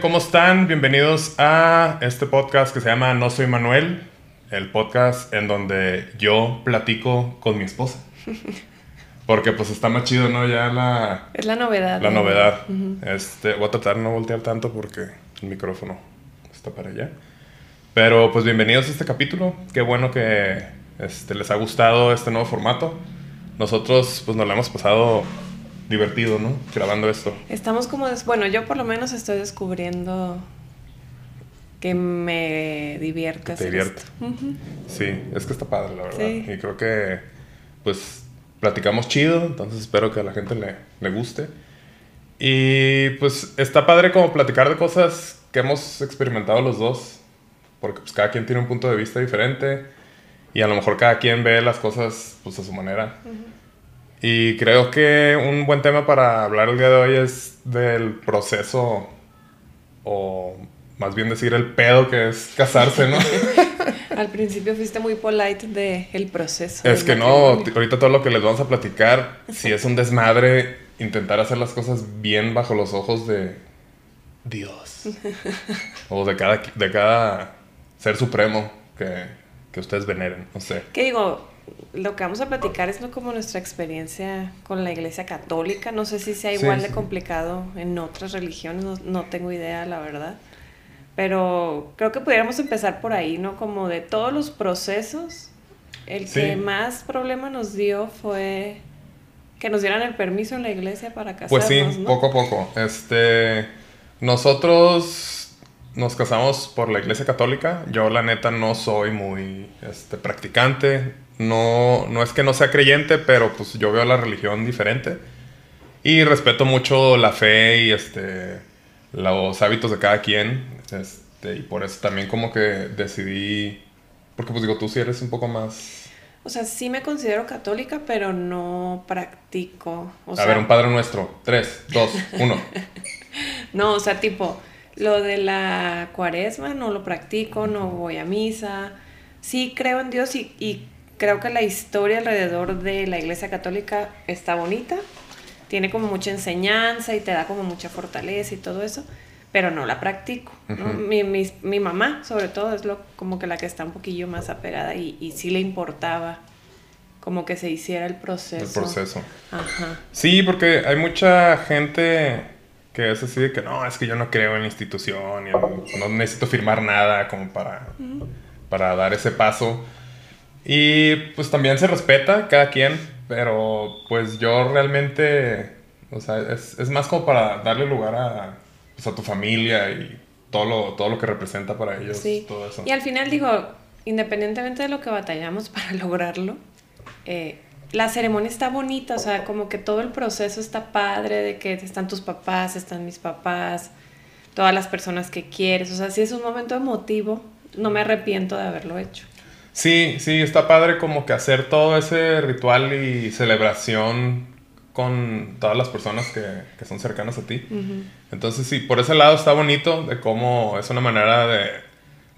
¿Cómo están? Bienvenidos a este podcast que se llama No Soy Manuel, el podcast en donde yo platico con mi esposa. Porque pues está más chido, ¿no? Ya la... Es la novedad. La ¿no? novedad. Este, voy a tratar de no voltear tanto porque el micrófono está para allá. Pero pues bienvenidos a este capítulo. Qué bueno que este, les ha gustado este nuevo formato. Nosotros pues nos lo hemos pasado divertido, ¿no? Grabando esto. Estamos como, des- bueno, yo por lo menos estoy descubriendo que me divierte. Que te divierte. Sí, es que está padre, la verdad. Sí. Y creo que, pues, platicamos chido, entonces espero que a la gente le, le guste. Y, pues, está padre como platicar de cosas que hemos experimentado los dos, porque, pues, cada quien tiene un punto de vista diferente y a lo mejor cada quien ve las cosas, pues, a su manera. Y creo que un buen tema para hablar el día de hoy es del proceso, o más bien decir el pedo que es casarse, ¿no? Al principio fuiste muy polite de el proceso. Es que no, ahorita todo lo que les vamos a platicar, si es un desmadre, intentar hacer las cosas bien bajo los ojos de Dios. o de cada, de cada ser supremo que, que ustedes veneren, no sé. ¿Qué digo? Lo que vamos a platicar es no como nuestra experiencia con la iglesia católica. No sé si sea igual sí. de complicado en otras religiones, no, no tengo idea, la verdad. Pero creo que pudiéramos empezar por ahí, ¿no? Como de todos los procesos, el Sí. que más problema nos dio fue que nos dieran el permiso en la iglesia para casarnos, Pues sí, ¿no? poco a poco. Este, nosotros nos casamos por la iglesia católica. Yo la neta no soy muy este, practicante. No, no es que no sea creyente, pero pues yo veo la religión diferente. Y respeto mucho la fe y este, los hábitos de cada quien. Este, y por eso también como que decidí... Porque pues digo, tú sí eres un poco más... O sea, sí me considero católica, pero no practico. O a sea, ver, un Padre Nuestro. Tres, dos, uno. No, o sea, tipo, lo de la cuaresma no lo practico, no voy a misa. Sí creo en Dios y, y creo que la historia alrededor de la iglesia católica está bonita. Tiene como mucha enseñanza y te da como mucha fortaleza y todo eso, pero no la practico. ¿no? Ujú. mi, mi- mi mamá, sobre todo, es lo, como que la que está un poquillo más apegada y, y sí le importaba como que se hiciera el proceso. El proceso. Ajá. Sí, porque hay mucha gente que es así de que no, es que yo no creo en la institución y en- no necesito firmar nada como para, para dar ese paso. Y pues también se respeta cada quien, pero pues yo realmente, o sea, es, es más como para darle lugar a, pues, a tu familia y todo lo, todo lo que representa para ellos, Sí. todo eso. Y al final digo, independientemente de lo que batallamos para lograrlo, eh, la ceremonia está bonita, o sea, como que todo el proceso está padre, de que están tus papás, están mis papás, todas las personas que quieres, o sea, si es un momento emotivo, no me arrepiento de haberlo hecho. Sí, sí, está padre como que hacer todo ese ritual y celebración con todas las personas que, que son cercanas a ti. Entonces sí, por ese lado está bonito de cómo es una manera de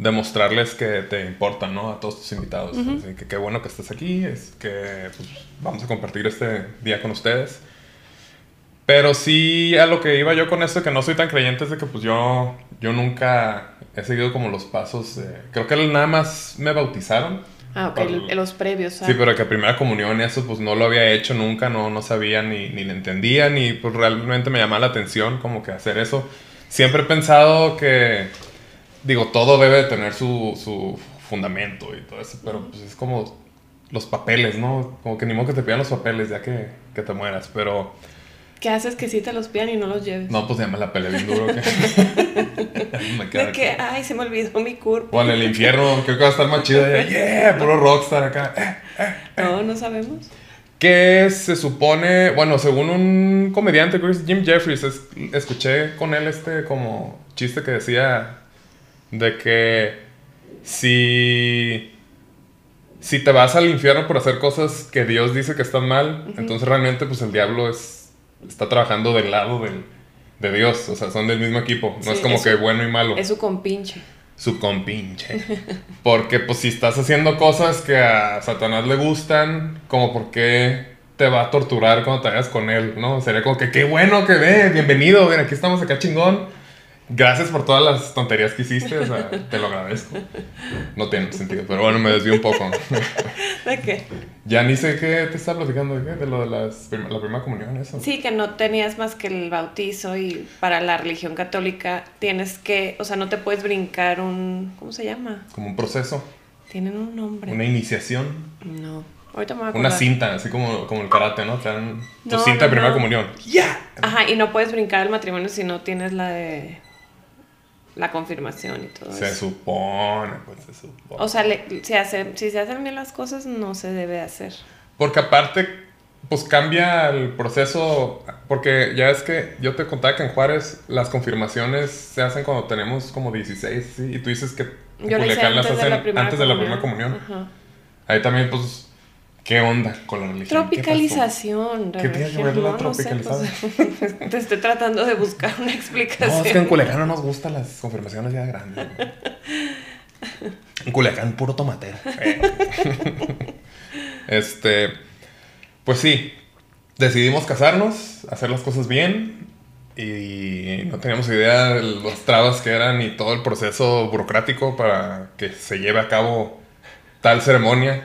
demostrarles que te importan, ¿no? A todos tus invitados. Así que qué bueno que estés aquí, es que pues, vamos a compartir este día con ustedes. Pero sí, a lo que iba yo con esto, que no soy tan creyente, es de que pues yo, yo nunca he seguido como los pasos. creo que nada más me bautizaron. Ah, ok, Por- los previos. ah. Sí, pero que primera comunión eso pues no lo había hecho nunca, no, no sabía ni, ni le entendía, ni pues realmente me llamaba la atención como que hacer eso. Siempre he pensado que, digo, todo debe de tener su, su fundamento y todo eso, pero pues es como los papeles, ¿no? Como que ni modo que te pidan los papeles ya que, que te mueras, pero ¿Qué haces que sí te los pidan y no los lleves? no, pues ya me la peleé bien duro. que- me queda de que, ay, se me olvidó mi curva. O en el infierno, creo que va a estar más chido. ya, Yeah, puro rockstar acá. Eh, No, no sabemos. que se supone, bueno, según un comediante, es Jim Jeffries, es- escuché con él este como chiste que decía de que si, si te vas al infierno por hacer cosas que Dios dice que están mal, entonces realmente pues el diablo es, está trabajando del lado del, de Dios, o sea, son del mismo equipo, no Sí, es como es que su- bueno y malo. Es su compinche. su compinche. Porque pues si estás haciendo cosas que a Satanás le gustan, como por qué te va a torturar cuando te vayas con él, ¿no? Sería como que qué bueno que ve, bienvenido, ven, aquí estamos acá chingón. Gracias por todas las tonterías que hiciste, o sea, te lo agradezco. No tiene sentido, pero bueno, me desvío un poco. ¿De qué? Ya ni sé qué te estaba platicando, ¿de qué? De lo de las prim- la primera comunión, eso. Sí, que no tenías más que el bautizo y para la religión católica tienes que, o sea, no te puedes brincar un, ¿cómo se llama? Como un proceso, Tienen un nombre. una iniciación, No, ahorita me voy a una cinta, así como, como el karate, ¿no? Te dan tu No, cinta de primera no. comunión. ¡Ya! Ajá, y no puedes brincar el matrimonio si no tienes la de la confirmación y todo Se eso. supone, pues se supone. O sea, le- si, hace- si se hacen bien las cosas, no se debe hacer. Porque aparte, pues cambia el proceso. Porque ya es que yo te contaba que en Juárez las confirmaciones se hacen cuando tenemos como 16, ¿sí? Y tú dices que en Yo Culiacán las antes de hacen la primera antes de la comunión. primera comunión. Ajá. Ahí también, pues, ¿qué onda con la religión? ¿Qué? Tropicalización. ¿Qué tiene que ver la no, no sé, tropicalización? pues, te estoy tratando de buscar una explicación. No, es que en Culiacán no nos gustan las confirmaciones ya grandes. güey. En Culiacán, puro tomatero. este. Pues sí. Decidimos casarnos, hacer las cosas bien. Y no teníamos idea de los trabas que eran y todo el proceso burocrático para que se lleve a cabo tal ceremonia.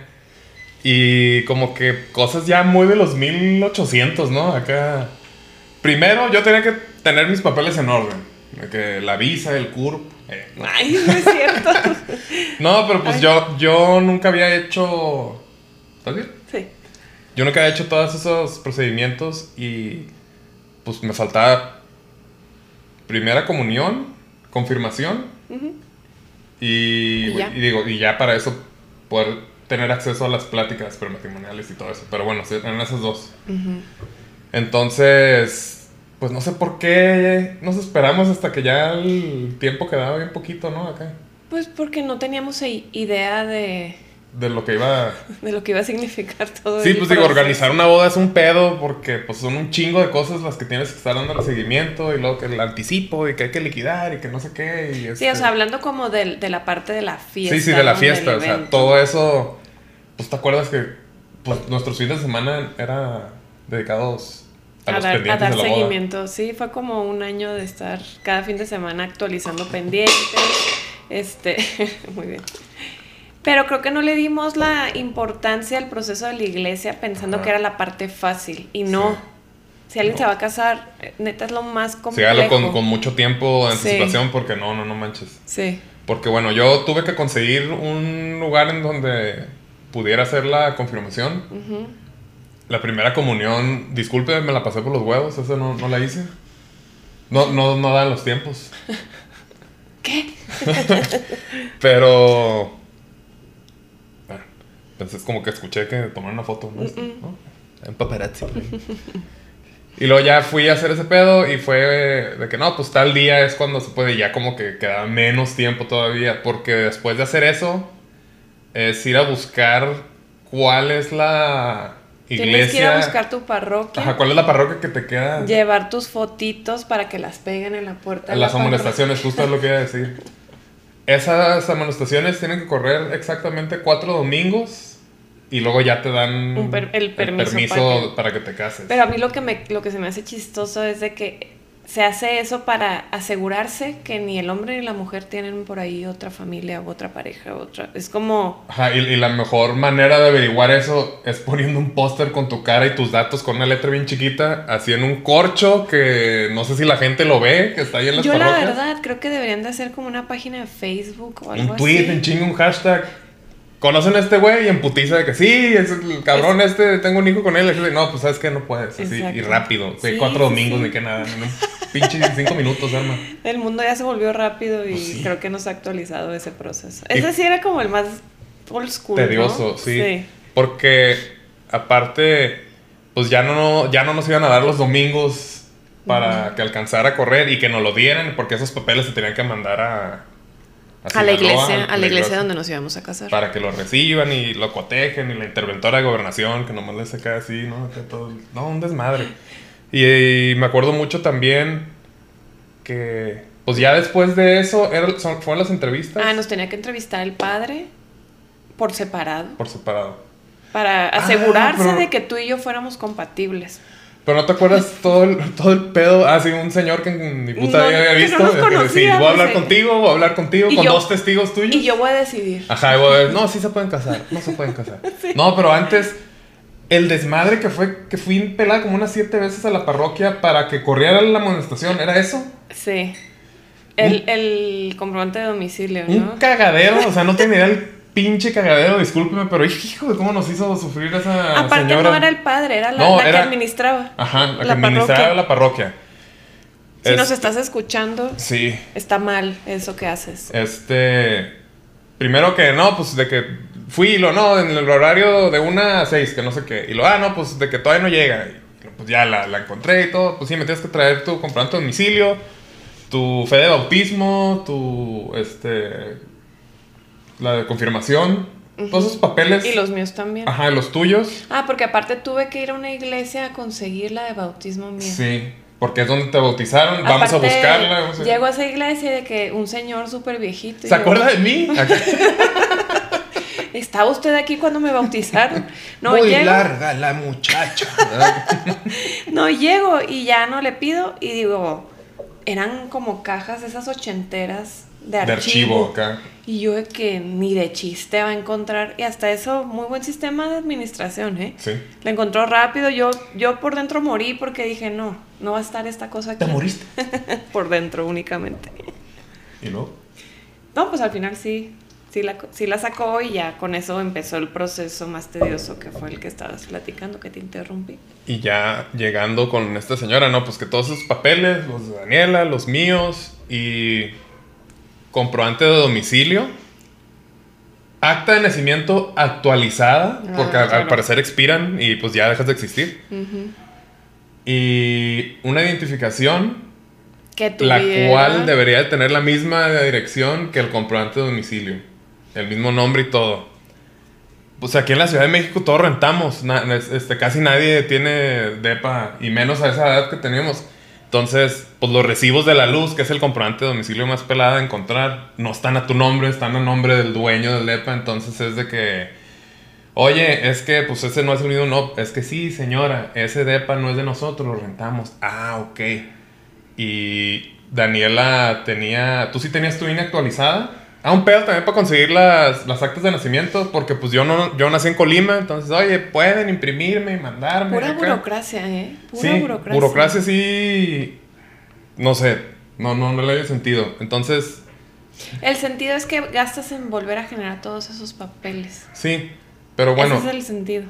Y como que cosas ya muy de los 1800, ¿no? Acá. Primero yo tenía que tener mis papeles en orden. De Que la visa, el CURP. eh, no. Ay, no es cierto. No, pero pues Ay. yo, yo nunca había hecho. ¿Estás bien? sí. Yo nunca había hecho todos esos procedimientos y pues me faltaba primera comunión, confirmación y, Y ya. y digo, y ya para eso poder tener acceso a las pláticas prematrimoniales y todo eso. Pero bueno, sí, eran esas dos. Entonces, pues no sé por qué nos esperamos hasta que ya el tiempo quedaba bien poquito, ¿no? Acá. Pues porque no teníamos idea de, De lo que iba de lo que iba a significar todo Sí, el pues digo, proceso. organizar una boda es un pedo porque pues son un chingo de cosas las que tienes que estar dando seguimiento y luego que el anticipo y que hay que liquidar y que no sé qué. Y Sí, este- o sea, hablando como del- de, la parte de la fiesta. Sí, sí, de la ¿no? fiesta, o sea, todo eso, pues te acuerdas que pues, nuestros fines de semana era dedicados a, A los dar, a pendientes dar de la boda. seguimiento. Sí, fue como un año de estar cada fin de semana actualizando pendientes. Este, muy bien. Pero creo que no le dimos la importancia al proceso de la iglesia pensando Ajá. que era la parte fácil. Y no. Sí. Si alguien No. se va a casar, eh, neta es lo más Sí, complejo. hágalo con, con mucho tiempo de Sí. anticipación porque no, no, no manches. Sí. Porque bueno, yo tuve que conseguir un lugar en donde pudiera hacer la confirmación. La primera comunión, disculpe, me la pasé por los huevos, esa no, no la hice. No, no, no dan los tiempos. ¿Qué? Pero. Entonces como que escuché que tomaron una foto, ¿no? Mm-mm. ¿No? En paparazzi. y luego ya fui a hacer ese pedo y fue de que no, pues tal día es cuando se puede, y ya como que queda menos tiempo todavía, porque después de hacer eso, es ir a buscar cuál es la iglesia. Tienes que ir a buscar tu parroquia. Ajá, ¿cuál es la parroquia que te queda? Llevar tus fotitos para que las peguen en la puerta. de Las la amonestaciones, justo es lo que iba a decir. Esas amonestaciones tienen que correr exactamente cuatro domingos y luego ya te dan el permiso para que- para que te cases. Pero a mí lo que, me, lo que se me hace chistoso es de que se hace eso para asegurarse que ni el hombre ni la mujer tienen por ahí otra familia o otra pareja, otra. Es como. Ajá, y, y la mejor manera de averiguar eso es poniendo un póster con tu cara y tus datos con una letra bien chiquita, así en un corcho que no sé si la gente lo ve, que está ahí en las Yo la verdad creo que deberían de hacer como una página de Facebook o algo un tweet, así. un chingo, un hashtag. Conocen a este güey y en putiza de que sí, es el cabrón este, tengo un hijo con él. Y no, pues sabes que no puedes. Así, y rápido. Sí, cuatro sí, domingos sí. ni que nada. Un pinche cinco minutos, arma. El mundo ya se volvió rápido y Pues sí. creo que nos ha actualizado ese proceso. Y- Ese sí era como el más old school. ¿no? Tedioso, sí. Porque aparte, pues ya no, ya no nos iban a dar los domingos para que alcanzara a correr y que nos lo dieran, porque esos papeles se tenían que mandar a. A la iglesia, a la iglesia donde nos íbamos a casar. Para que lo reciban y lo cotejen y la interventora de gobernación que nomás le saca así, ¿no? Todo- no, un desmadre. Y, y me acuerdo mucho también que, pues ya después de eso, era- son- fueron las entrevistas Ah, nos tenía que entrevistar el padre por separado por separado. para asegurarse Ah, pero- de que tú y yo fuéramos compatibles. Pero no te acuerdas todo el, todo el pedo. Ah, sí, un señor que en mi puta No, vida había visto. no que sí, voy a hablar eh. contigo, voy a hablar contigo, Y con yo- dos testigos tuyos. Y yo voy a decidir. Ajá, y voy a ver, no, sí se pueden casar, no se pueden casar. No, pero antes, el desmadre que fue, que fui pelada como unas siete veces a la parroquia para que corriera la amonestación, ¿era eso? Sí. El, el comprobante de domicilio, Un ¿no? cagadero, o sea, no tenía idea del pinche cagadero, discúlpeme, pero hijo de cómo nos hizo sufrir esa Aparte señora. no era el padre, era la, No, la que administraba. Ajá, la, que administraba parroquia. la parroquia. Si nos estás escuchando, Sí, está mal eso que haces. Este. Primero que no, pues de que fui y lo no, en el horario de una a seis, que no sé qué. Y lo, ah, no, pues de que todavía no llega. Y pues ya la, la encontré y todo. Pues sí, me tienes que traer tu comprobante de domicilio, tu fe de bautismo, tu. Este. La de confirmación. Todos esos papeles. Y los míos también. Ajá, los tuyos. Ah, porque aparte tuve que ir a una iglesia a conseguir la de bautismo mío. Sí. Porque es donde te bautizaron. Vamos a buscarla. vamos a- Llego a esa iglesia de que un señor súper viejito. ¿Se yo, acuerda de mí? ¿Estaba usted aquí cuando me bautizaron? No, Muy llego. larga la muchacha. No, llego y ya no le pido y digo, eran como cajas esas ochenteras de archivo. de archivo acá. Y yo de que ni de chiste va a encontrar. Y hasta eso, muy buen sistema de administración, ¿eh? Sí. La encontró rápido. Yo, yo por dentro morí porque dije, no, no va a estar esta cosa aquí. ¿Te moriste? por dentro únicamente. ¿Y luego? No, pues al final sí, sí la, sí la sacó y ya con eso empezó el proceso más tedioso que fue el que estabas platicando, que te interrumpí. Y ya llegando con esta señora, no, pues que todos esos papeles, los de Daniela, los míos y comprobante de domicilio, acta de nacimiento actualizada, Ah, porque al- parecer expiran y pues ya dejas de existir, y una identificación, Que la cual debería de tener la misma dirección que el comprobante de domicilio, el mismo nombre y todo. Pues aquí en la Ciudad de México todos rentamos, na- este, casi nadie tiene DEPA, y menos a esa edad que teníamos. Entonces, pues los recibos de la luz, que es el comprobante de domicilio más pelada de encontrar, no están a tu nombre, están a nombre del dueño del DEPA, entonces es de que, oye, es que pues ese no es el mismo, no, es que sí, señora, ese DEPA no es de nosotros, lo rentamos. Ah, ok. Y Daniela tenía, ¿tú sí tenías tu INE actualizada? Ah, un pedo también para conseguir las, las actas de nacimiento, porque pues yo no, yo nací en Colima, entonces, oye, pueden imprimirme y mandarme. Pura acá? burocracia, ¿eh? Pura sí, burocracia. burocracia sí, no sé, no, no, no le había sentido. Entonces, El sentido es que gastas en volver a generar todos esos papeles. sí, pero bueno, Ese es el sentido,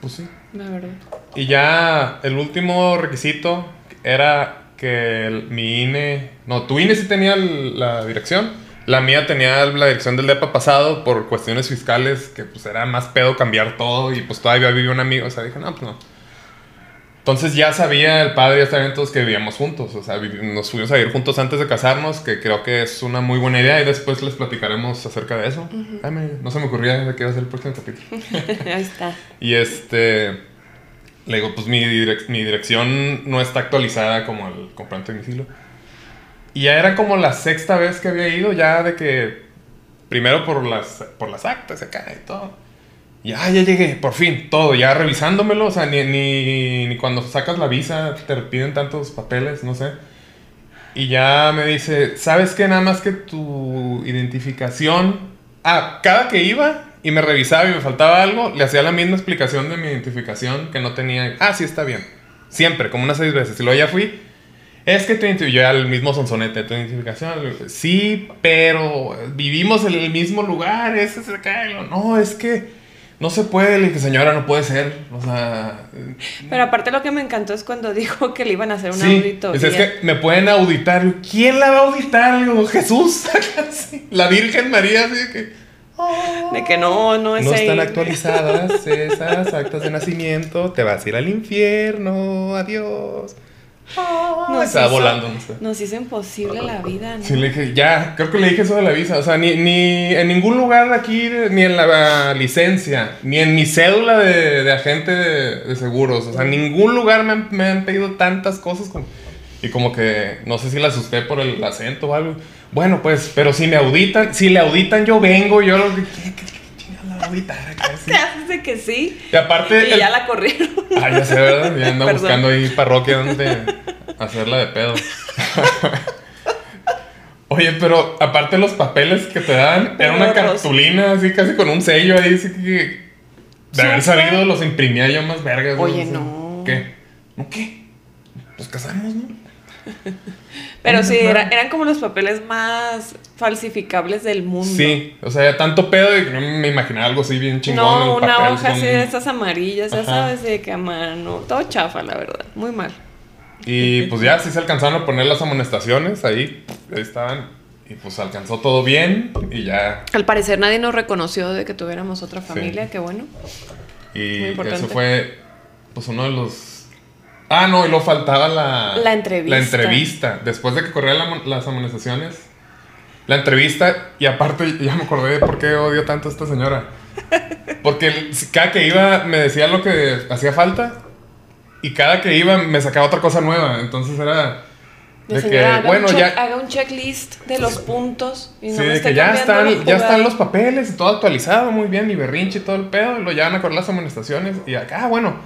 pues sí. la verdad. Y ya el último requisito era que el- mi INE, no, tu INE sí tenía el- la dirección, la mía tenía la dirección del DEPA pasado por cuestiones fiscales, que pues era más pedo cambiar todo y pues todavía vivía un amigo, o sea, dije, no, pues no. Entonces ya sabía el padre, ya sabían todos que vivíamos juntos, o sea, nos fuimos a vivir juntos antes de casarnos, que creo que es una muy buena idea y después les platicaremos acerca de eso. Ay, me- no se me ocurría de qué iba a ser el próximo capítulo. Ahí está. Y este. Le digo, pues mi, direc- mi dirección no está actualizada como el comprante de domicilio. Y ya era como la sexta vez que había ido, ya de que. Primero por las, por las actas acá y todo. Y ah, ya llegué, por fin, todo, ya revisándomelo. O sea, ni, ni, ni cuando sacas la visa te piden tantos papeles, no sé. Y ya me dice, ¿sabes qué? Nada más que tu identificación. Ah, cada que iba y me revisaba y me faltaba algo, le hacía la misma explicación de mi identificación que no tenía. Ah, sí, está bien. Siempre, como unas seis veces. Y luego ya fui. Es que identificación, yo ya el mismo sonsonete, tu identificación. Sí, pero vivimos en el mismo lugar. Ese No, es que no se puede. Le dije, señora, no puede ser. O sea, Pero aparte lo que me encantó es cuando dijo que le iban a hacer una Sí, auditoría. es, es que me pueden auditar. ¿Quién la va a auditar? Digo, Jesús. La Virgen María. Así que, "Oh". De que no, no es No ahí. están actualizadas esas actas de nacimiento. Te vas a ir al infierno. Adiós. Nos Estaba hizo- volando, no sé. Nos hizo imposible la vida, ¿no? Sí, le dije, ya, creo que le dije eso de la visa. O sea, ni, ni en ningún lugar de aquí, ni en la licencia, ni en mi cédula de, de agente de, de seguros. O sea, en ningún lugar me han, me han pedido tantas cosas. Como, y como que, no sé si la asusté por el acento o algo. Bueno, pues, pero si me auditan, si le auditan, yo vengo, yo lo que. ¿Qué- qué- qué chingada guitarra, ¿Qué haces de que sí? Y aparte. Y ya la corrieron. Ah, ya sé, ¿verdad? Ya anda buscando ahí parroquia donde hacerla de pedo. Oye, pero aparte los papeles que te dan, era una cartulina así casi con un sello ahí, así que. De haber sabido, los imprimía yo más vergas. Oye, no. ¿Qué? ¿No qué? Nos casamos, ¿no? Pero sí, eran como los papeles más falsificables del mundo. Sí, o sea, tanto pedo y no me imaginaba algo así bien chingón. No, una hoja así de esas amarillas, ya sabes, de que a mano. Todo chafa, la verdad. Muy mal. Y pues ya sí se alcanzaron a poner las amonestaciones ahí. Ahí estaban. Y pues alcanzó todo bien y ya. Al parecer nadie nos reconoció de que tuviéramos otra familia, qué bueno. Y eso fue pues uno de los... Ah, no, y luego faltaba la... La entrevista. La entrevista. Después de que corrieran las amonestaciones, la entrevista, y aparte ya me acordé de por qué odio tanto a esta señora. Porque cada que iba me decía lo que hacía falta y cada que iba me sacaba otra cosa nueva. Entonces era de que, haga bueno, un ya. Haga un checklist de los puntos. Y no sí, de que ya están, ya están los papeles y todo actualizado, muy bien, y berrinche y todo el pedo. Y lo llevan a correr las amonestaciones. Y acá, ah, bueno,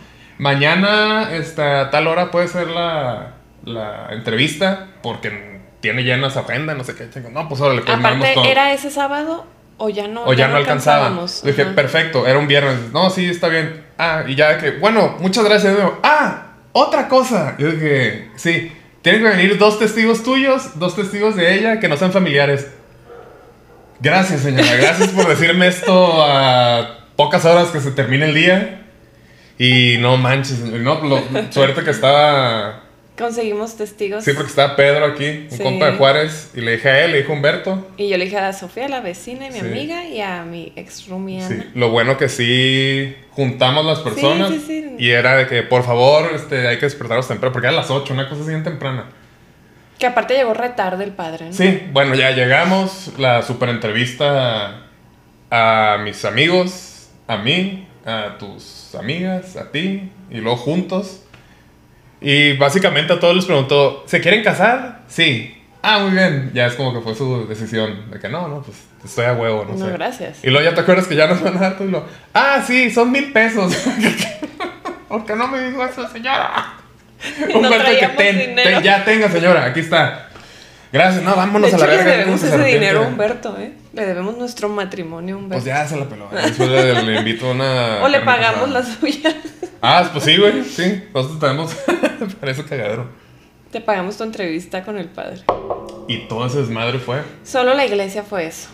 mañana esta, a tal hora puede ser la, la entrevista porque tiene llena esa agenda, no sé qué. No, pues ahora le Aparte, todo. ¿era ese sábado o ya no? O ya, no, alcanzábamos. Dije, perfecto, era un viernes. No, sí, está bien. Ah, y ya que, bueno, muchas gracias. Ah, otra cosa. Yo dije, sí. Tienen que venir dos testigos tuyos, dos testigos de ella que no sean familiares. Gracias, señora. Gracias por decirme esto a pocas horas que se termine el día. Y no manches, no, suerte que estaba Conseguimos testigos. Sí, porque estaba Pedro aquí, un compa de Juárez, y le dije a él, le dijo Humberto. Y yo le dije a Sofía, la vecina y mi amiga, y a mi ex rumiana. Sí, lo bueno que sí juntamos las personas. Sí, sí, y era de que, por favor, este, hay que despertarlos temprano, porque era a las 8, una cosa así bien temprana. Que aparte llegó retarde el padre, ¿no? Sí, bueno, ya llegamos, la super entrevista a mis amigos, a mí, a tus amigas, a ti, y luego juntos y básicamente a todos les preguntó, ¿se quieren casar? Sí. Ah, muy bien. Ya es como que fue su decisión. De que no, no, pues estoy a huevo, no, no sé. gracias. Y luego ya te acuerdas que ya nos van a dar todo y lo, ah, sí, son mil pesos. Porque no me dijo eso, señora. No que ten, ya tenga, señora, aquí está. Gracias, no, vámonos a la verga. Le debemos ese dinero a Humberto, ¿eh? Le debemos nuestro matrimonio a Humberto. Pues ya se la peló. Después le, le invito una. O le pagamos la suya. Ah, pues sí, güey, sí. Nosotros tenemos para eso cagadero. Te pagamos tu entrevista con el padre. Y todo ese desmadre fue. Solo la iglesia fue eso.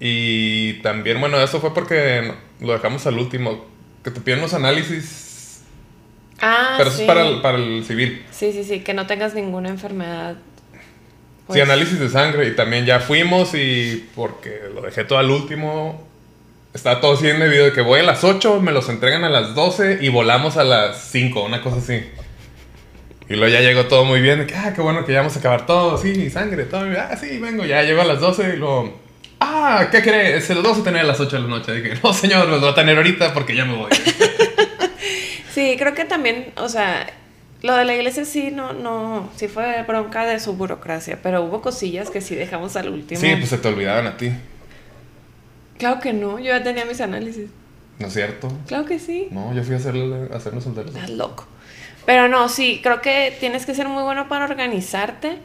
Y también, bueno, eso fue porque lo dejamos al último. Que te piden los análisis. Ah, Pero eso es para el, para el civil. Sí, sí, sí, que no tengas ninguna enfermedad. Sí, pues. análisis de sangre. Y también ya fuimos y porque lo dejé todo al último, estaba todo así en el video de que voy a las 8, me los entregan a las 12 y volamos a las 5, una cosa así. Y luego ya llegó todo muy bien, de que, ah, qué bueno que ya vamos a acabar todo, sí, sangre, todo. Ah, sí, vengo, ya llego a las 12 y luego, ah, ¿qué crees? Se los vamos a tener a las 8 de la noche. Dije, no, señor, los voy a tener ahorita porque ya me voy. sí, creo que también, o sea, lo de la iglesia sí, no, no, sí fue bronca de su burocracia, pero hubo cosillas que sí dejamos al último. Sí, pues se te olvidaban a ti. Claro que no, yo ya tenía mis análisis. ¿No es cierto? Claro que sí. No, yo fui a, hacerle, a hacernos el de Estás loco. Pero no, sí, creo que tienes que ser muy bueno para organizarte.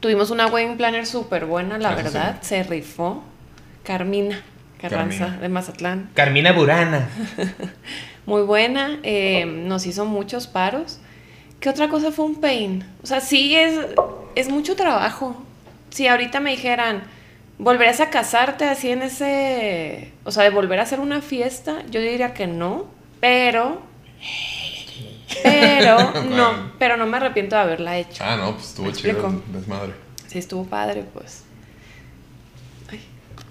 Tuvimos una wedding planner súper buena, la verdad. Se rifó. Carmina Carranza de Mazatlán. Carmina Burana. muy buena. Eh, nos hizo muchos paros. ¿Qué otra cosa fue un pain? O sea, sí es, es mucho trabajo. Si ahorita me dijeran, ¿Volverías a casarte así en ese... O sea, de volver a hacer una fiesta? Yo diría que no, pero... Pero no, pero no me arrepiento de haberla hecho. Ah, no, pues estuvo chido desmadre. Sí, estuvo padre, pues.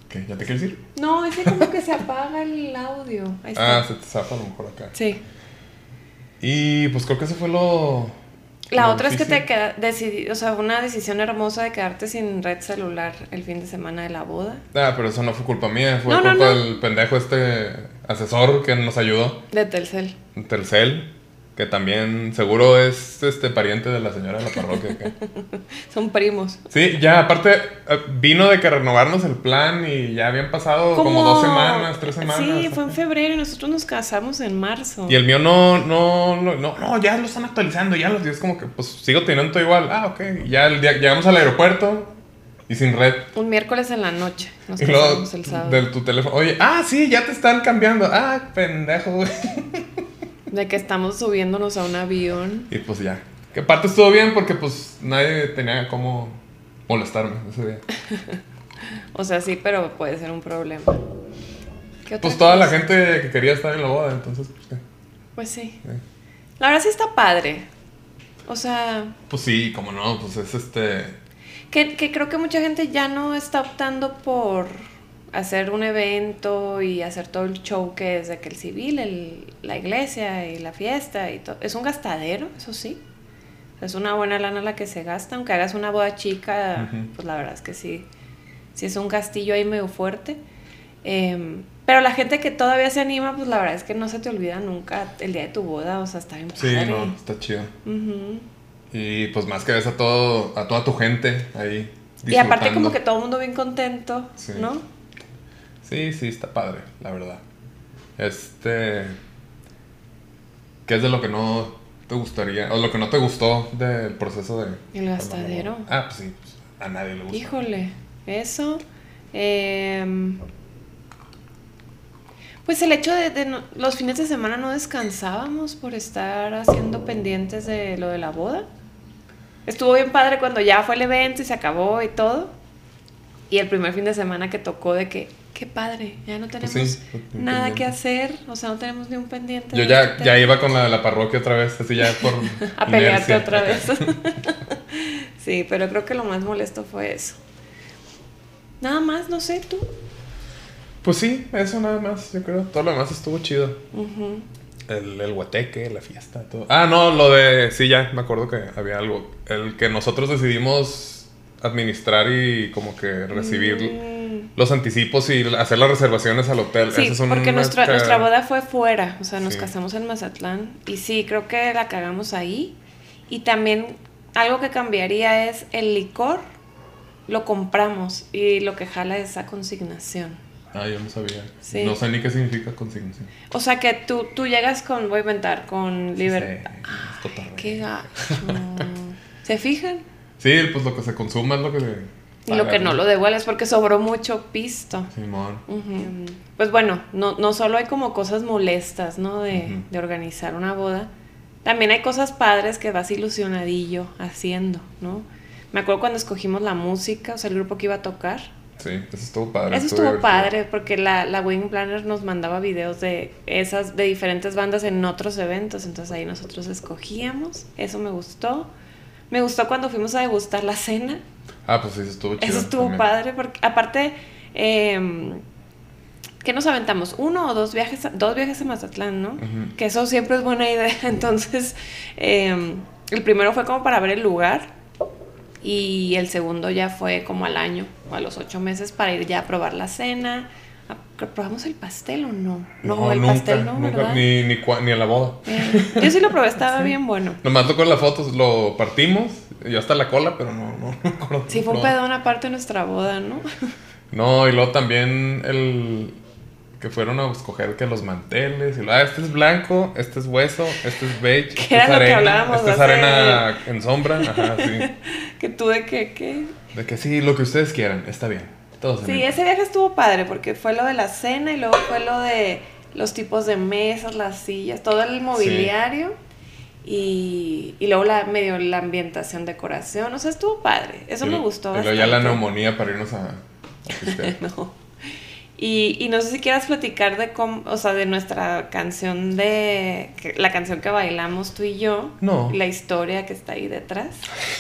¿Qué? ¿Ya te quieres ir? No, es que como que se apaga el audio. Ah, se te zapa a lo mejor acá. Sí. Y pues creo que eso fue lo la otra es que te queda, decidí, o sea, una decisión hermosa de quedarte sin red celular el fin de semana de la boda. Ah, pero eso no fue culpa mía, fue culpa del pendejo este asesor que nos ayudó. De Telcel. Telcel. Que también seguro es este pariente de la señora de la parroquia. que- Son primos. Sí, ya aparte eh, vino de que renovarnos el plan y ya habían pasado como, dos semanas, tres semanas. Sí, fue en febrero y nosotros nos casamos en marzo. Y el mío no, no, no, no, no, ya lo están actualizando, ya los días como que pues sigo teniendo todo igual. Ah, ok. Ya el día, llegamos al aeropuerto y sin red. Un miércoles en la noche. Nos Y luego el sábado. de tu teléfono, oye, ah, sí, ya te están cambiando. Ah, pendejo, güey. De que estamos subiéndonos a un avión. Y pues ya. Que parte estuvo bien porque pues nadie tenía cómo molestarme ese día. O sea, sí, pero puede ser un problema. ¿Qué otra Pues toda la gente que quería estar en la boda, entonces pues, ¿qué? Pues sí. Eh. La verdad sí está padre. O sea, Pues sí, como no, pues es este... que, que creo que mucha gente ya no está optando por hacer un evento y hacer todo el show que es de que el civil, el- la iglesia y la fiesta y todo. Es un gastadero, eso sí. Es una buena lana la que se gasta, aunque hagas una boda chica, pues la verdad es que sí, sí es un castillo ahí medio fuerte. Em, pero la gente que todavía se anima, pues la verdad es que no se te olvida nunca el día de tu boda, o sea, está bien Sí, padre. no, está chido. Ujú. Y pues más que ves a todo, a toda tu gente ahí. Y aparte como que todo el mundo bien contento, Sí. ¿no? Sí, sí, está padre, la verdad. Este... ¿Qué es de lo que no te gustaría, o lo que no te gustó del proceso de... El gastadero. Ah, pues sí, pues, a nadie le gusta. Híjole, eso. em, pues el hecho de, de no- los fines de semana no descansábamos por estar haciendo pendientes de lo de la boda. Estuvo bien padre cuando ya fue el evento y se acabó y todo. Y el primer fin de semana que tocó de que, qué padre, ya no tenemos Pues sí, un nada que hacer, o sea, no tenemos ni un pendiente. Yo ya, ya iba con la de la parroquia otra vez, así ya por a pelearte otra vez. sí, pero creo que lo más molesto fue eso. Nada más, no sé, tú. Pues sí, eso nada más, yo creo. Todo lo demás estuvo chido. Ujú. El, el guateque, la fiesta, todo. Ah, no, lo de. Sí, ya, me acuerdo que había algo. El que nosotros decidimos administrar y como que recibir Mm. Los anticipos y hacer las reservaciones al hotel. Sí, Esas son porque nuestra, que- nuestra boda fue fuera, o sea, nos Sí. casamos en Mazatlán y sí, creo que la cagamos ahí. Y también algo que cambiaría es el licor, lo compramos y lo que jala es esa consignación. Ah, yo no sabía. Sí. No sé ni qué significa consignación. O sea, que tú, tú llegas con, voy a inventar, con libertad. Sí. Qué gacho. ¿Se fijan? Sí, pues lo que se consuma es lo que se. Y lo que no lo devuelves porque sobró mucho pisto. Simón. Pues bueno, no, no solo hay como cosas molestas, ¿no? De, de organizar una boda. También hay cosas padres que vas ilusionadillo haciendo, ¿no? Me acuerdo cuando escogimos la música, o sea, el grupo que iba a tocar. Sí, eso estuvo padre. Eso estuvo padre porque la, la Wedding Planner nos mandaba videos de esas, de diferentes bandas en otros eventos. Entonces ahí nosotros escogíamos. Eso me gustó. Me gustó cuando fuimos a degustar la cena. Ah, pues sí, eso estuvo chido. Eso estuvo también. padre porque aparte, eh, ¿qué nos aventamos? Uno o dos viajes, a- dos viajes a Mazatlán, ¿no? Que eso siempre es buena idea. Entonces, eh, el primero fue como para ver el lugar y el segundo ya fue como al año o a los ocho meses para ir ya a probar la cena. ¿Probamos el pastel o no? No, el nunca, pastel no, nunca, ¿verdad? Ni, ni, cua- ni a la boda. Eh, yo sí lo probé, estaba bien bueno. Nomás tocó las fotos, lo partimos, y hasta la cola, pero no, no, no. Sí, fue un No. pedón aparte de nuestra boda, ¿no? No, y luego también el que fueron a escoger que los manteles, y lo, ah, este es blanco, este es hueso, este es beige, este era es lo que arena, hablábamos este es arena en sombra, ajá, sí. que tú de que, ¿qué? De que sí, lo que ustedes quieran, está bien. Todos Sí, el- ese viaje estuvo padre porque fue lo de la cena y luego fue lo de los tipos de mesas, las sillas, todo el mobiliario y, y luego la medio la ambientación, decoración, o sea, estuvo padre. Eso me gustó luego ya la neumonía para irnos a. No. Y, y no sé si quieras platicar de cómo, o sea, de nuestra canción de, que- la canción que bailamos tú y yo. No. La historia que está ahí detrás.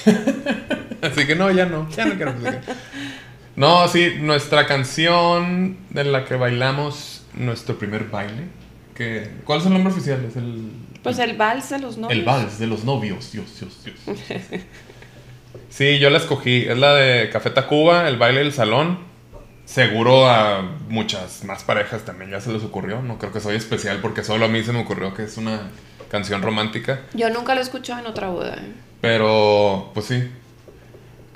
Así que no, ya no, ya no quiero platicar. No, sí, nuestra canción de la que bailamos nuestro primer baile. Que, ¿Cuál es el nombre oficial? Es el. Pues el vals de los novios. El vals de los novios. Dios, Dios, Dios. Sí, yo la escogí. Es la de Café Tacuba, el baile del salón. Seguro a muchas más parejas también ya se les ocurrió. No creo que soy especial porque solo a mí se me ocurrió que es una canción romántica. Yo nunca lo he escuchado en otra boda. ¿eh? Pero, pues sí.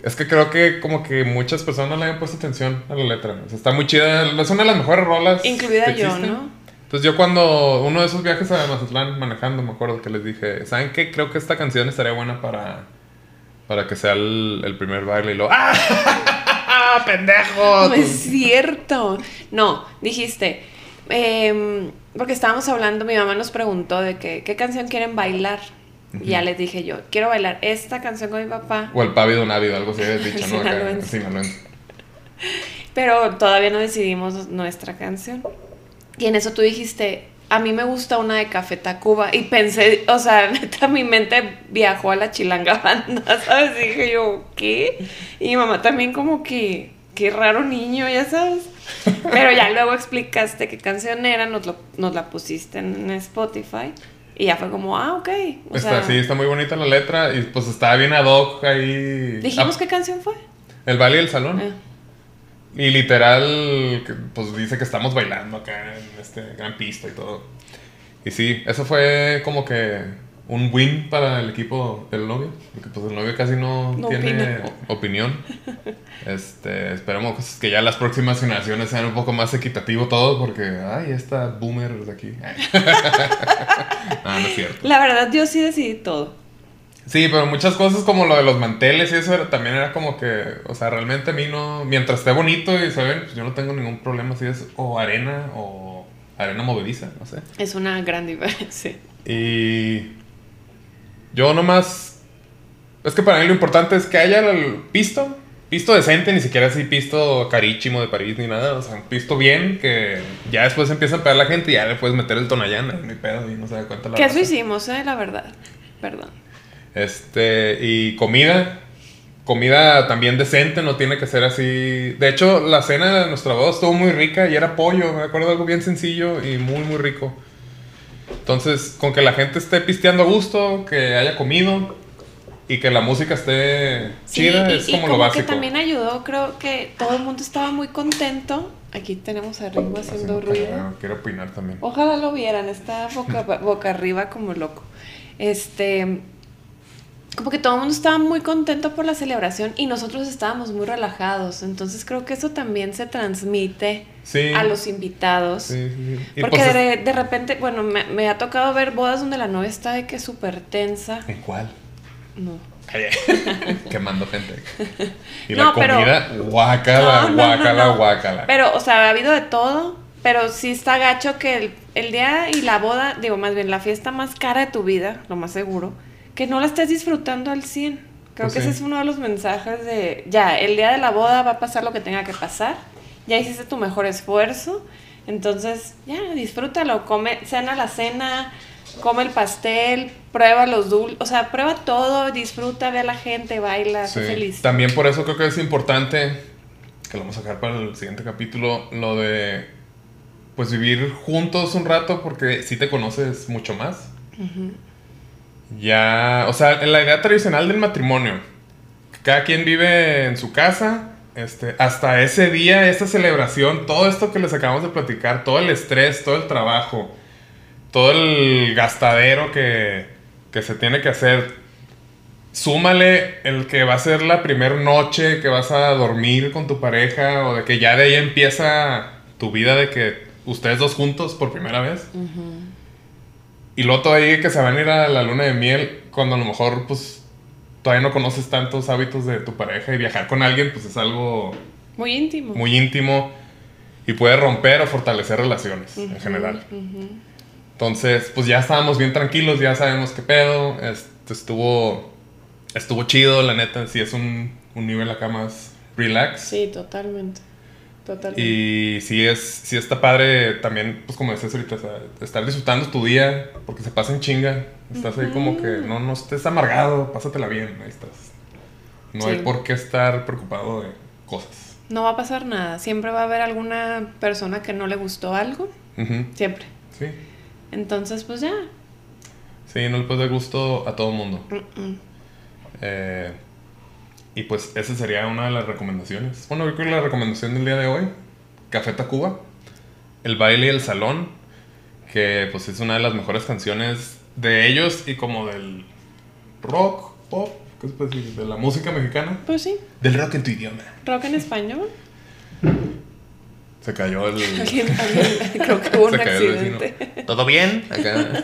Es que creo que como que muchas personas le han puesto atención a la letra. O sea, está muy chida. Es una de las mejores rolas. Incluida que yo, existen. ¿no? Entonces yo cuando uno de esos viajes a Mazatlán manejando, me acuerdo que les dije, ¿saben qué? Creo que esta canción estaría buena para, para que sea el, el primer baile. Y lo, ¡ah! ¡Pendejo! No es cierto. No, dijiste. em, porque estábamos hablando, mi mamá nos preguntó de que, qué canción quieren bailar. Y ya les dije yo, quiero bailar esta canción con mi papá. O el pávido návido, algo así habías dicho, ¿no? Acá. Pero todavía no decidimos nuestra canción. Y en eso tú dijiste, a mí me gusta una de Café Tacuba. Y pensé, o sea, neta, mi mente viajó a la chilanga banda, ¿sabes? Y dije yo, ¿qué? Y mi mamá también como que, qué raro niño, ya sabes. Pero ya luego explicaste qué canción era, nos, lo- nos la pusiste en Spotify. Y ya fue como, ah, ok. O Está, sea, sí, está muy bonita la letra y pues estaba bien ad hoc ahí. dijimos Ah, qué canción fue. El baile del salón. Ah. Y literal, pues dice que estamos bailando acá en este gran pista y todo. Y sí, eso fue como que un win para el equipo del novio. Porque pues el novio casi no, No tiene opina. opinión. Este, esperemos que ya las próximas generaciones sean un poco más equitativo todo. Porque, ay, esta boomer de aquí. no, no es cierto. La verdad, yo sí decidí todo. Sí, pero muchas cosas como lo de los manteles y eso era- también era como que, o sea, realmente a mí no, mientras esté bonito y se ven, pues yo no tengo ningún problema si es o arena o arena movediza, no sé. Es una gran diferencia. Y yo nomás, es que para mí lo importante es que haya el pisto, pisto decente, ni siquiera así pisto carísimo de París ni nada, o sea, un pisto bien que ya después empieza a pegar la gente y ya le puedes meter el tonayán, no hay pedo y no se da cuenta la Que eso hicimos, eh, la verdad. Perdón. Este, y comida. Comida también decente, no tiene que ser así. De hecho, la cena de nuestra boda estuvo muy rica y era pollo, me acuerdo algo bien sencillo y muy, muy rico. Entonces, con que la gente esté pisteando a gusto, que haya comido y que la música esté Sí, chida, y, es y como, como lo básico. que también ayudó, creo que todo el mundo estaba muy contento. Aquí tenemos a Ringo haciendo Haciendo ruido. Quiero opinar también. Ojalá lo vieran, está boca, boca arriba como loco. Este, como que todo el mundo estaba muy contento por la celebración y nosotros estábamos muy relajados. Entonces creo que eso también se transmite Sí. a los invitados. Sí, sí, Porque pues, de, de repente, bueno, me, me ha tocado ver bodas donde la novia está de que súper tensa. ¿En cuál? No. Quemando gente. Y No, la pero- comida, guácala, No, guácala, guácala. Pero, o sea, ha habido de todo, pero sí está gacho que el, el día y la boda, digo, más bien la fiesta más cara de tu vida, lo más seguro, que no la estés disfrutando al 100. Creo Pues que sí. ese es uno de los mensajes de, ya, el día de la boda va a pasar lo que tenga que pasar, ya hiciste tu mejor esfuerzo, entonces, ya, disfrútalo, come, cena la cena, come el pastel, prueba los dulces, o sea, prueba todo, disfruta, ve a la gente, baila, Sí. feliz. También por eso creo que es importante, que lo vamos a sacar para el siguiente capítulo, lo de pues vivir juntos un rato porque si te conoces mucho más. Ya, o sea, en la idea tradicional del matrimonio, cada quien vive en su casa, este, hasta ese día, esta celebración, todo esto que les acabamos de platicar, todo el estrés, todo el trabajo, todo el gastadero que, que se tiene que hacer, súmale el que va a ser la primera noche que vas a dormir con tu pareja o de que ya de ahí empieza tu vida de que ustedes dos juntos por primera vez. Y luego todavía que se van a ir a la luna de miel cuando a lo mejor pues todavía no conoces tantos hábitos de tu pareja y viajar con alguien pues es algo Muy íntimo. muy íntimo y puede romper o fortalecer relaciones en general. Entonces, pues ya estábamos bien tranquilos, ya sabemos qué pedo. Este, estuvo, estuvo chido, la neta, sí es un, un nivel acá más relax. Sí, totalmente. Totalmente. Y sí, es, sí está padre también, pues como decías ahorita, o sea, estar disfrutando tu día, porque se pasa en chinga. Estás ahí como que no, no estés amargado, pásatela bien, ahí estás. No Sí. hay por qué estar preocupado de cosas. No va a pasar nada. Siempre va a haber alguna persona que no le gustó algo. Siempre. Sí, Entonces, pues ya. sí, no le puedes dar gusto a todo el mundo. Eh, y pues esa sería una de las recomendaciones. Bueno, yo creo que la recomendación del día de hoy, Café Tacuba, El baile y el salón, que pues es una de las mejores canciones de ellos y como del rock, pop, ¿qué puede decir? De la música mexicana. Pues sí. Del rock en tu idioma. Rock en español. Se cayó el. Alguien, alguien- creo que hubo un accidente. ¿Todo bien? Acá.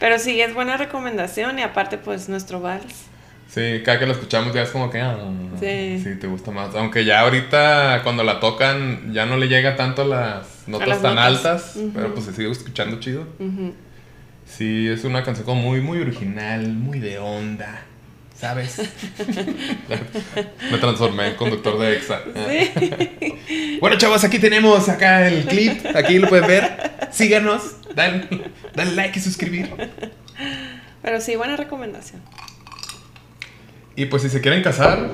Pero sí, es buena recomendación y aparte, pues nuestro vals. Sí, cada que lo escuchamos ya es como que. ah, Sí. sí, te gusta más. Aunque ya ahorita cuando la tocan ya no le llega tanto las notas las tan notas. altas. Pero pues se sigue escuchando chido. Sí, es una canción como muy, muy original, muy de onda. ¿Sabes? Me transformé en conductor de EXA. Sí. Bueno, chavos, aquí tenemos acá el clip. Aquí lo pueden ver. Síganos. Dale, dale like y suscribir. Pero sí, buena recomendación. Y pues si se quieren casar.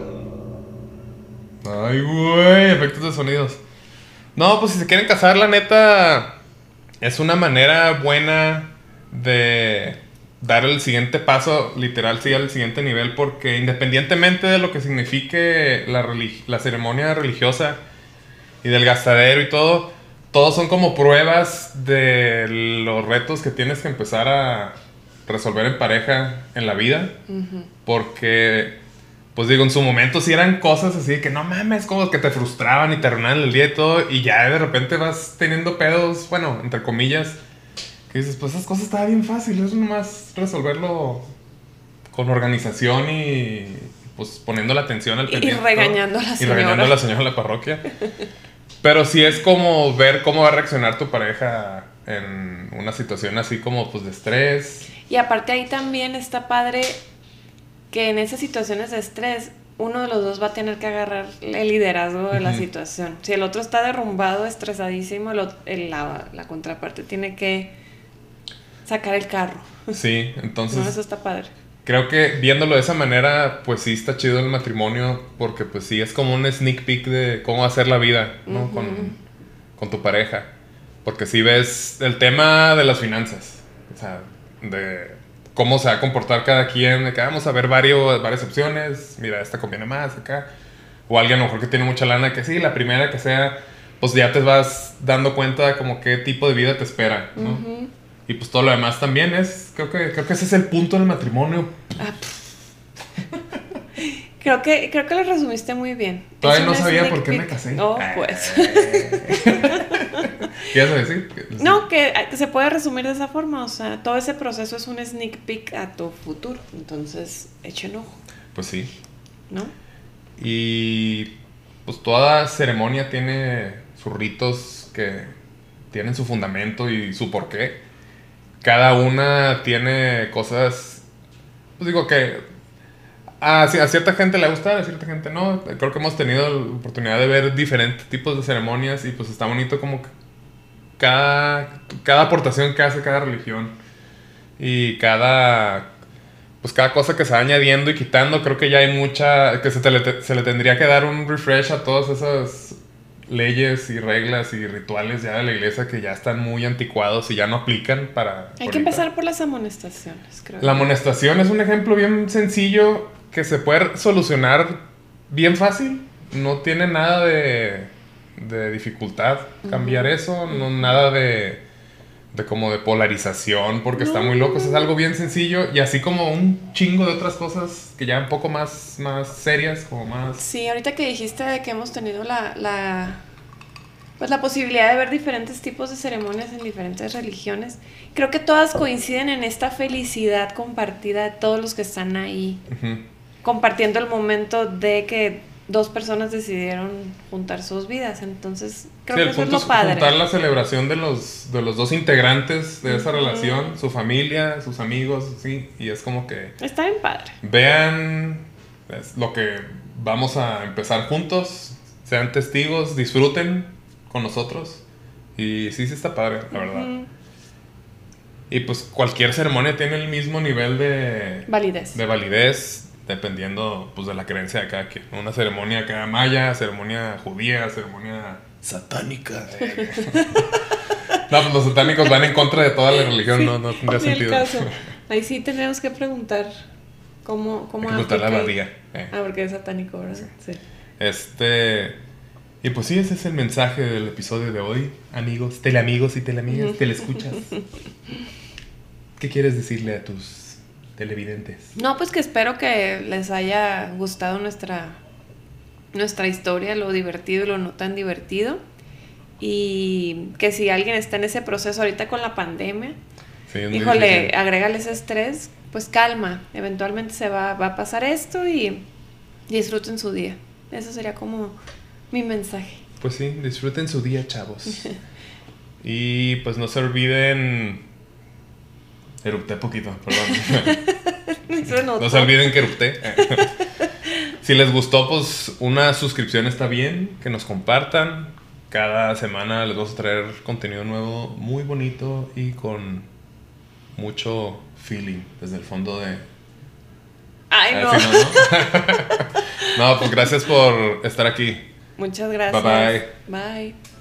Ay, güey, efectos de sonidos. No, pues si se quieren casar, la neta. Es una manera buena de dar el siguiente paso, literal, sí, al siguiente nivel, porque independientemente de lo que signifique la, la ceremonia religiosa y del gastadero y todo, todos son como pruebas de los retos que tienes que empezar a resolver en pareja en la vida. Porque, pues digo, en su momento sí eran cosas así de que no mames, como que te frustraban y te arruinaban el día y todo. Y ya de repente vas teniendo pedos, bueno, entre comillas, que dices, pues esas cosas estaba bien fácil, es nomás resolverlo con organización y pues poniendo la atención al Y pendiente, ¿no? regañando a la Y señora. regañando a la señora de la parroquia. Pero sí es como ver cómo va a reaccionar tu pareja en una situación así como pues de estrés. Y aparte ahí también está padre que en esas situaciones de estrés uno de los dos va a tener que agarrar el liderazgo de la situación. Si el otro está derrumbado, estresadísimo, el el- la, la contraparte tiene que sacar el carro. Sí, No, entonces eso está padre. creo que viéndolo de esa manera, pues sí está chido el matrimonio, porque pues sí es como un sneak peek de cómo ser la vida, ¿no? Con, con tu pareja. Porque si ves el tema de las finanzas, o sea, de cómo se va a comportar cada quien, de que vamos a ver varios, varias opciones, mira, esta conviene más acá. O alguien a lo mejor que tiene mucha lana, que sí, la primera que sea, pues ya te vas dando cuenta como qué tipo de vida te espera, ¿no? Y pues todo lo demás también es, creo que, creo que ese es el punto del matrimonio. Ah, Creo que, creo que lo resumiste muy bien. Todavía no sabía por qué me casé. Oh, Ah. pues. ¿Qué ibas a decir? No, que que se puede resumir de esa forma. O sea, todo ese proceso es un sneak peek a tu futuro. Entonces, echen ojo, Pues sí. ¿no? Y pues toda ceremonia tiene sus ritos que tienen su fundamento y su porqué. Cada una tiene cosas, pues digo que a, a cierta gente le gusta, a cierta gente no. Creo que hemos tenido la oportunidad de ver diferentes tipos de ceremonias y pues está bonito como cada, cada aportación que hace cada religión y cada pues cada cosa que se va añadiendo y quitando, creo que ya hay mucha, que se, te se le tendría que dar un refresh a todas esas leyes y reglas y rituales ya de la iglesia que ya están muy anticuados y ya no aplican para... Hay que ahorita. empezar por las amonestaciones, creo. La amonestación es un ejemplo bien sencillo que se puede solucionar bien fácil. No tiene nada de, de dificultad cambiar eso, no nada de, de como de polarización, porque está muy loco. Es algo bien sencillo y así como un chingo de otras cosas que ya un poco más, más serias, como más... Sí, ahorita que dijiste de que hemos tenido la, la, pues la posibilidad de ver diferentes tipos de ceremonias en diferentes religiones, creo que todas coinciden en esta felicidad compartida de todos los que están ahí, Ujú. Compartiendo el momento de que dos personas decidieron juntar sus vidas. Entonces, creo Sí, que el eso es lo padre. juntar la celebración de los, de los dos integrantes de esa relación, su familia, sus amigos, sí, y es como que... Está bien padre. Vean es lo que vamos a empezar juntos, sean testigos, disfruten con nosotros. Y sí, sí está padre, la verdad. Y pues cualquier ceremonia tiene el mismo nivel de, Validez. de validez, dependiendo pues, de la creencia de cada quien. Una ceremonia acá maya, ceremonia judía, ceremonia satánica. eh. no, pues los satánicos van en contra de toda la religión, Sí, no, no tendría sentido. caso. Ahí sí tenemos que preguntar cómo... Hay cómo que preguntarle a la aplica- Badía, eh. Ah, porque es satánico, ¿verdad? Sí. Este. Y pues sí, ese es el mensaje del episodio de hoy, amigos, teleamigos y teleamigas, telescuchas. ¿Qué quieres decirle a tus televidentes? No, pues que espero que les haya gustado nuestra, nuestra historia, lo divertido y lo no tan divertido. Y que si alguien está en ese proceso ahorita con la pandemia, híjole, agrégale ese estrés, pues calma, eventualmente se va, va a pasar esto y disfruten su día. Eso sería como mi mensaje. Pues sí, disfruten su día, chavos. y pues no se olviden... Erupté poquito, perdón. no se olviden que erupté. si les gustó, pues una suscripción está bien, que nos compartan. Cada semana les vamos a traer contenido nuevo muy bonito y con mucho feeling desde el fondo de... Ay, no. no, pues gracias por estar aquí. Muchas gracias. Bye bye. Bye.